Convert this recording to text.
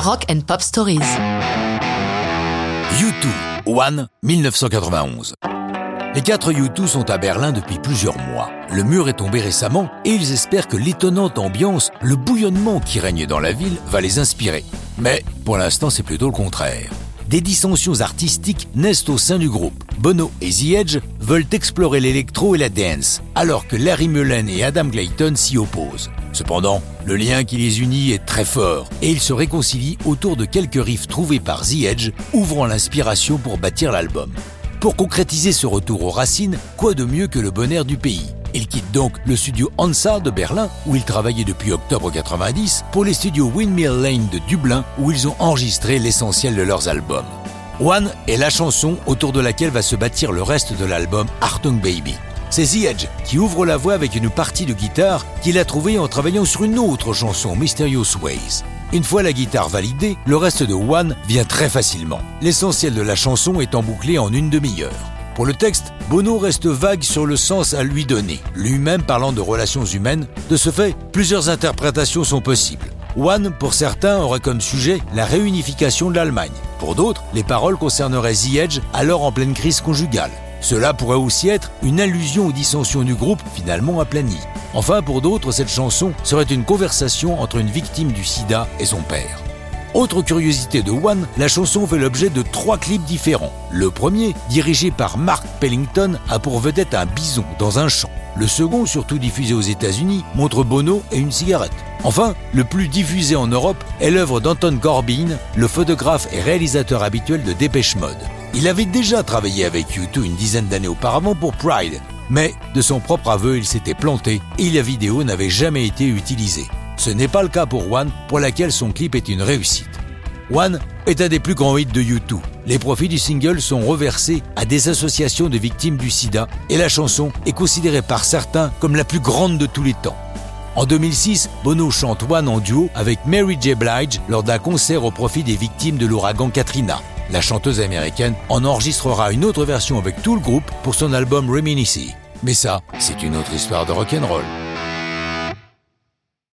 Rock and Pop Stories. U2, One, 1991. Les quatre U2 sont à Berlin depuis plusieurs mois. Le mur est tombé récemment et ils espèrent que l'étonnante ambiance, le bouillonnement qui règne dans la ville va les inspirer. Mais pour l'instant, c'est plutôt le contraire des dissensions artistiques naissent au sein du groupe. Bono et The Edge veulent explorer l'électro et la dance, alors que Larry Mullen et Adam Clayton s'y opposent. Cependant, le lien qui les unit est très fort et ils se réconcilient autour de quelques riffs trouvés par The Edge, ouvrant l'inspiration pour bâtir l'album. Pour concrétiser ce retour aux racines, quoi de mieux que le bonheur du pays? Il quitte donc le studio Hansa de Berlin, où il travaillait depuis octobre 90, pour les studios Windmill Lane de Dublin, où ils ont enregistré l'essentiel de leurs albums. One est la chanson autour de laquelle va se bâtir le reste de l'album Artung Baby. C'est The Edge qui ouvre la voix avec une partie de guitare qu'il a trouvée en travaillant sur une autre chanson, Mysterious Ways. Une fois la guitare validée, le reste de One vient très facilement. L'essentiel de la chanson est embouclé en une demi-heure. Pour le texte, Bono reste vague sur le sens à lui donner, lui-même parlant de relations humaines. De ce fait, plusieurs interprétations sont possibles. One, pour certains, aurait comme sujet la réunification de l'Allemagne. Pour d'autres, les paroles concerneraient The Edge, alors en pleine crise conjugale. Cela pourrait aussi être une allusion aux dissensions du groupe, finalement aplanies. Enfin, pour d'autres, cette chanson serait une conversation entre une victime du sida et son père. Autre curiosité de One, la chanson fait l'objet de trois clips différents. Le premier, dirigé par Mark Pellington, a pour vedette un bison dans un champ. Le second, surtout diffusé aux États-Unis, montre Bono et une cigarette. Enfin, le plus diffusé en Europe est l'œuvre d'Anton Corbin, le photographe et réalisateur habituel de Dépêche Mode. Il avait déjà travaillé avec U2 une dizaine d'années auparavant pour Pride, mais de son propre aveu, il s'était planté et la vidéo n'avait jamais été utilisée. Ce n'est pas le cas pour One, pour laquelle son clip est une réussite. One est un des plus grands hits de U2. Les profits du single sont reversés à des associations de victimes du sida et la chanson est considérée par certains comme la plus grande de tous les temps. En 2006, Bono chante One en duo avec Mary J. Blige lors d'un concert au profit des victimes de l'ouragan Katrina. La chanteuse américaine en enregistrera une autre version avec tout le groupe pour son album Reminisce. Mais ça, c'est une autre histoire de rock'n'roll.